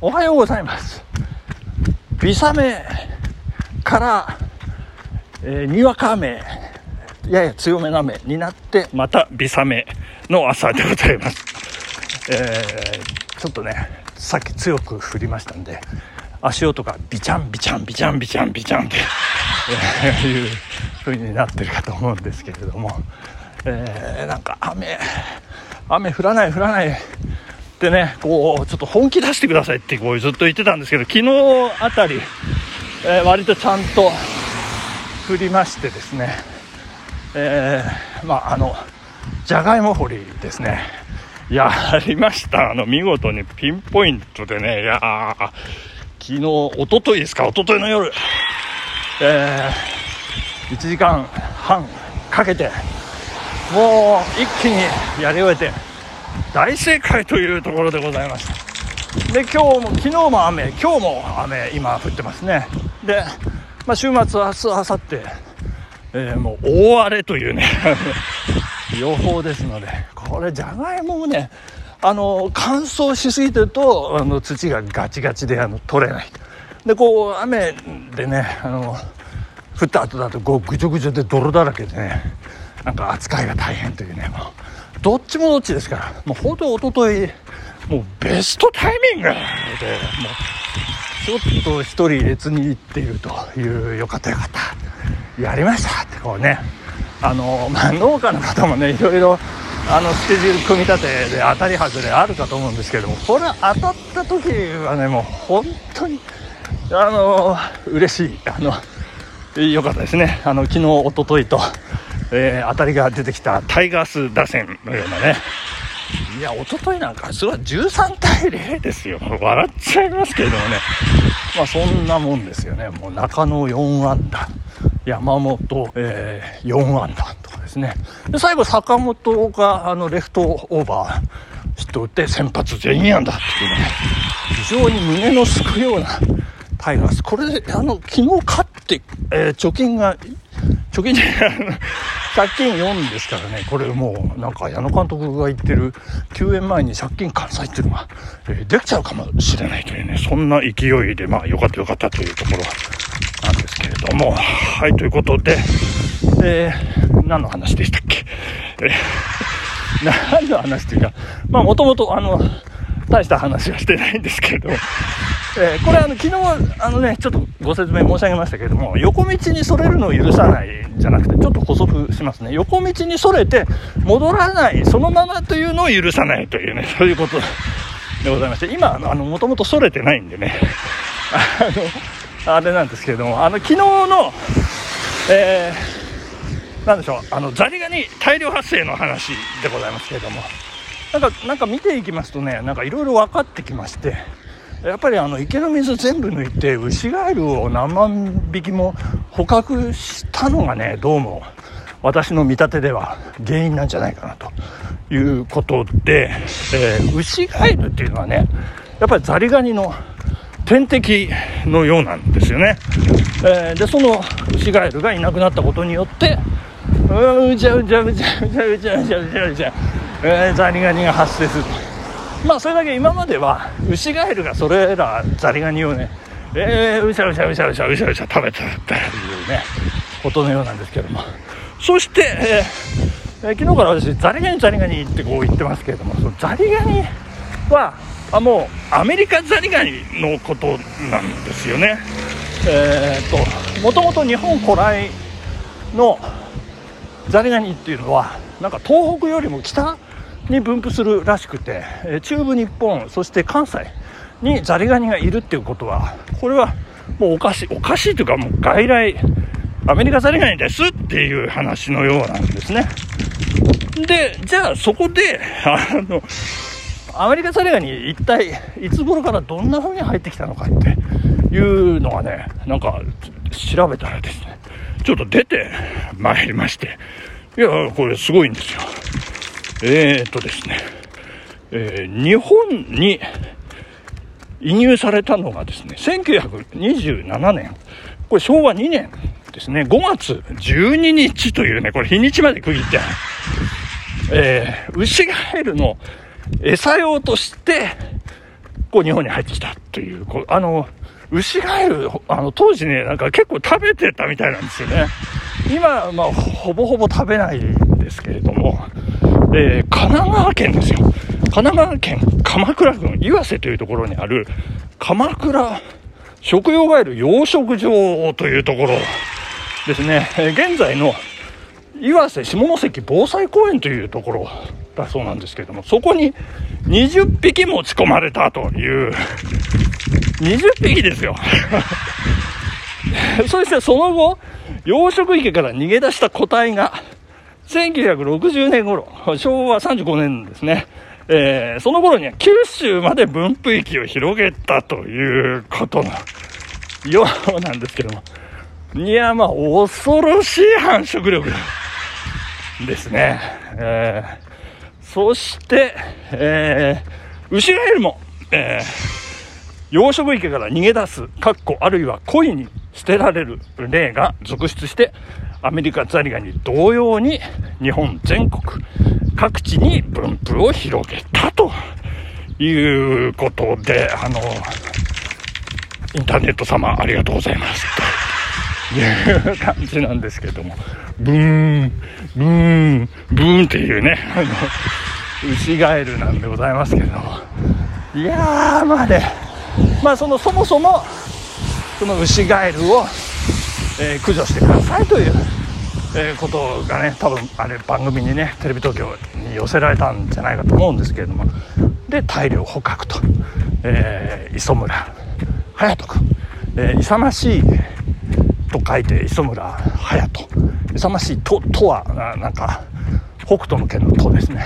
おはようございます。ビサメから、えーにわか雨やや強めの雨になってまたビサメの朝でございます、えーちょっとねさっき強く降りましたんで足音がビチャンビチャンビチャンビチャンビチャンって、えーいう風になってるかと思うんですけれども、えーなんか雨雨降らない降らない。ってねこうちょっと本気出してくださいってこうずっと言ってたんですけど昨日あたり、えー割とちゃんと降りましてですねえーまああのじゃがいも掘りですね。やりました。あの見事にピンポイントでねいや昨日一昨日ですか一昨日の夜。えー1時間半かけてもう一気にやり終えて大正解というところでございました。で今日も昨日も雨今日も雨今降ってますね。で、まあ、週末明日明後日、えーもう大荒れというね 予報ですのでこれじゃがいももねあの乾燥しすぎてるとあの土がガチガチであの取れない。でこう雨でねあの降った後だとこうぐちょぐちょで泥だらけでねなんか扱いが大変というねもうどっちもどっちですから。もう本当一昨日もうベストタイミングでもうちょっと一人列に行っているというよかったよかった。やりましたってこうね。あの、まあ、農家の方もねいろいろあのスケジュール組み立てで当たり外れあるかと思うんですけどもこれ当たった時はねもう本当にあの嬉しい。あの良かったですね。あの昨日一昨日と、えー当たりが出てきた。タイガース打線のようなね。いや一昨日なんかすごい13対0ですよ。笑っちゃいますけれどもね。まあそんなもんですよね。もう中野4安打。山本、えー4安打とかですね。で最後坂本があのレフトオーバー。ヒット打って先発全員安打っていうね。非常に胸のすくようなタイガース。これであの昨日勝って、えー貯金が貯金じゃない借金4ですからねこれもうなんか矢野監督が言ってる休園前に借金完済っていうのが、えーできちゃうかもしれないというねそんな勢いでまあよかったよかったというところなんですけれども。はいということで、えー何の話でしたっけ、えー何の話というかまあもともとあの大した話はしてないんですけれども。えーこれあの昨日あのねちょっとご説明申し上げましたけれども横道にそれるのを許さないじゃなくてちょっと補足しますね。横道にそれて戻らないそのままというのを許さないというね そういうことでございまして今あのもともとそれてないんでね。あのあれなんですけれどもあの昨日のえーなんでしょうあのザリガニ大量発生の話でございますけれども。なんかなんか見ていきますとねなんかいろいろ分かってきまして。やっぱりあの池の水全部抜いてウシガエルを何万匹も捕獲したのがねどうも私の見立てでは原因なんじゃないかなということで、えーウシガエルっていうのはねやっぱりザリガニの天敵のようなんですよね、えーでそのウシガエルがいなくなったことによってうんうじゃうじゃうじゃうじゃうじゃうじゃうじゃうじゃえーザリガニが発生するまあそれだけ今まではウシガエルがそれらザリガニをねえー、うしゃうしゃうしゃうしゃうしゃうしゃ食べてたっていうねことのようなんですけどもそして、えーえー昨日から私ザリガニザリガニってこう言ってますけれどもそのザリガニはあもうアメリカザリガニのことなんですよねえー、ともともと日本古来のザリガニっていうのはなんか東北よりも北に分布するらしくて、え中部日本そして関西にザリガニがいるっていうことはこれはもうおかしいおかしいというかもう外来アメリカザリガニですっていう話のようなんですね。でじゃあそこであのアメリカザリガニ一体いつ頃からどんな風に入ってきたのかっていうのがねなんか調べたらですねちょっと出てまいりましていやこれすごいんですよ。えー、っとですね、えー日本に移入されたのがですね1927年。これ昭和2年ですね。5月12日というねこれ日にちまで区切ってえー、ウシガエルの餌用として、こう日本に入ってきたという、こうあの、牛ガエル、あの、当時ね、なんか結構食べてたみたいなんですよね。今、まあ、ほぼほぼ食べないんですけれども、えー、神奈川県ですよ。神奈川県鎌倉郡岩瀬というところにある、鎌倉食用ガエル養殖場というところですね。え、現在の岩瀬下関防災公園というところだそうなんですけれども、そこに20匹持ち込まれたという、20匹ですよ。そしてその後、養殖池から逃げ出した個体が、1960年頃、昭和35年ですね。えー、その頃には九州まで分布域を広げたということのようなんですけども。いや、まあ、恐ろしい繁殖力ですね。えー、そして、えー、ウシガエルも、えー、養殖池から逃げ出す、かっこあるいは恋に捨てられる例が続出して、アメリカザリガニ同様に日本全国各地に分布を広げたということで、あの、インターネット様ありがとうございます。という感じなんですけども、ブーン、ブーン、ブーンっていうね、あの、牛ガエルなんでございますけども、いやー、まあね、まあその、そもそも、その牛ガエルを、えー、駆除してくださいという、えー、ことがね多分あれ番組にねテレビ東京に寄せられたんじゃないかと思うんですけれども。で大量捕獲と、えー、磯村隼人君、えー、勇ましいと書いて磯村隼人。勇ましいととはなんか北斗の拳のとですね、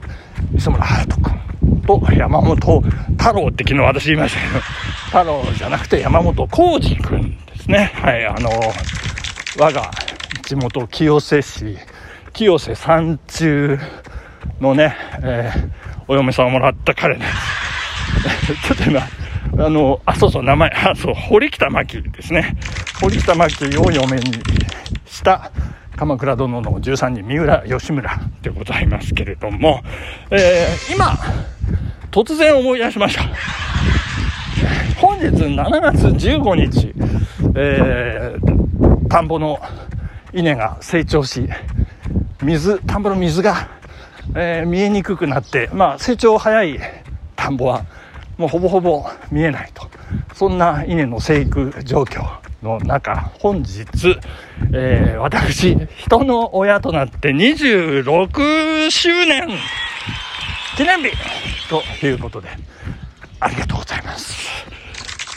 磯村隼人君と山本太郎って昨日私言いましたけど。太郎じゃなくて山本浩二君ですねはいあの我が地元清瀬市清瀬山中のね、えー、お嫁さんをもらった彼ね ちょっと今あの、あ、そうそう、名前、あ、そう、堀北真希ですね。堀北真希を嫁にした鎌倉殿の13人、三浦義村でございますけれども、えー、今、突然思い出しました。本日7月15日、えー、田んぼの稲が成長し、水、田んぼの水が、えー、見えにくくなって、まあ、成長早い田んぼは、もうほぼほぼ見えないと。そんな稲の生育状況の中、本日、えー、私、人の親となって26周年記念日ということで、ありがとうございます。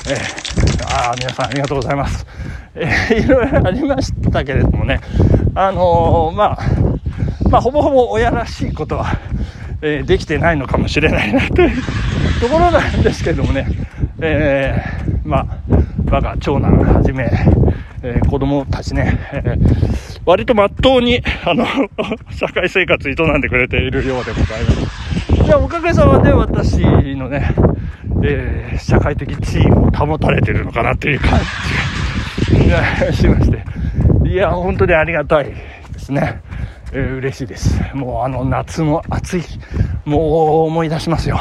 えー、あ皆さんありがとうございます。えー、いろいろありましたけれどもね、あのー、まあ、まあ、ほぼほぼ親らしいことは、えー、できてないのかもしれないなという ところなんですけれどもね、えー、まあ、我が長男はじめ、えー、子供たちね、えー、割とまっとうに、あの、社会生活営んでくれているようでございます。いや、おかげさまで私のね、えー、社会的地位も保たれてるのかなという感じが しまして。いや、本当にありがたいですね。えー、嬉しいです。もうあの夏の暑い日、もう思い出しますよ。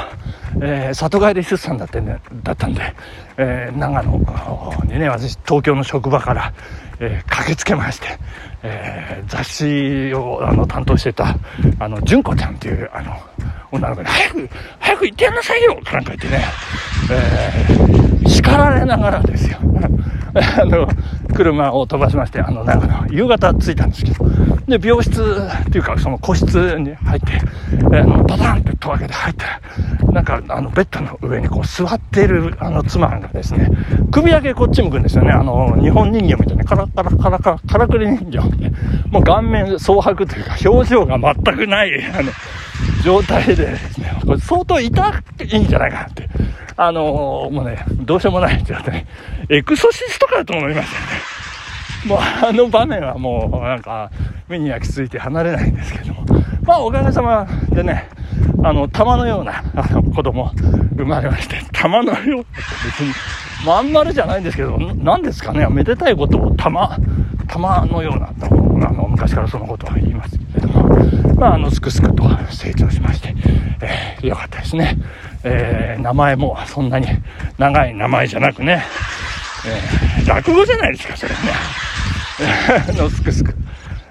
えー、里帰り出産だって、ね、だったんで、えー、長野にね、私東京の職場から、えー、駆けつけまして、えー、雑誌をあの担当してた、あの、純子ちゃんっていう、あの、女の子に、早く、早く行ってやんなさいよなんか言ってね、えー、叱られながらですよ。あの、車を飛ばしまして、あの、長野、夕方着いたんですけど、で、病室っていうか、その個室に入って、あの、バタンって戸開けて入って、なんか、あの、ベッドの上にこう座ってる、あの、妻がですね、首だけこっち向くんですよね。あの、日本人形みたいな、カラカラカラカラ、カラクリ人形、もう顔面蒼白というか、表情が全くない、あの、状態でですね、これ相当痛くていいんじゃないかなって。あのもうね、どうしようもない状態。エクソシストかと思いましたね。もうあの場面はもうなんか目に焼き付いて離れないんですけども。まあおかげさまでね、あの、玉のようなあの子供生まれまして、玉のような別に、まん丸じゃないんですけど、何ですかね、めでたいことを玉、玉のような、あの、昔からそのことは言いますけれども、まあ、あの、すくすくと成長しまして、えよかったですね。えー、名前もそんなに長い名前じゃなくね、えー、落語じゃないですか、それね。のすくすく、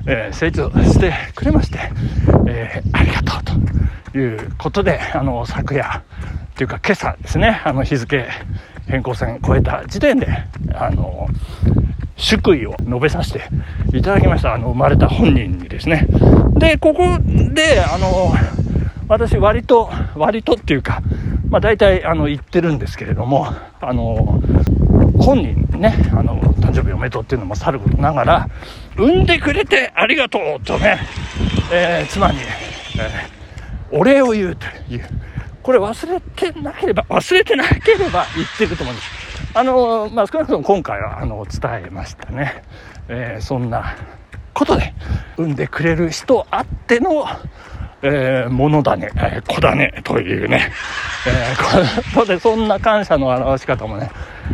えー、成長してくれまして、えー、ありがとうということで、あの、昨夜、というか今朝ですね、あの日付変更線超えた時点で、あの、祝意を述べさせていただきました。あの、生まれた本人にですね。で、ここで、あの、私割と、割とっていうか、まあ大体、あの、言ってるんですけれども、あの、本人ね、あの、誕生日おめでとうっていうのもさることながら、産んでくれてありがとうとね、えー、妻に、えー、お礼を言うという、これ忘れてなければ、忘れてなければ言ってると思うんです。あの、まあ、少なくとも今回は、あの、伝えましたね。え、そんなことで、産んでくれる人あっての、えー、ものだね、えー、子だね、というね、えー、ことで、そんな感謝の表し方もね、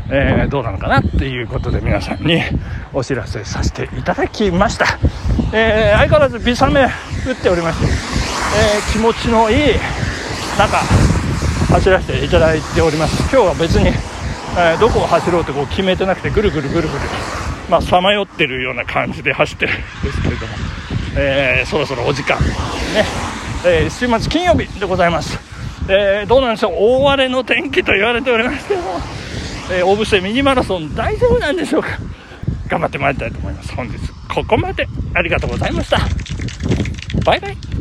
えー、どうなのかなっていうことで皆さんにお知らせさせていただきました。えー、相変わらずビサメ打っておりまして、えー、気持ちのいい中、走らせていただいております。今日は別に、えー、どこを走ろうとこう決めてなくて、ぐるぐるぐるぐる、まあ、さまよってるような感じで走ってるんですけれども、えー、そろそろお時間ね、えー、週末金曜日でございます、えー、どうなんでしょう。大荒れの天気と言われておりますけども、えー、大布施ミニマラソン大丈夫なんでしょうか。頑張ってまいりたいと思います。本日ここまでありがとうございました。バイバイ。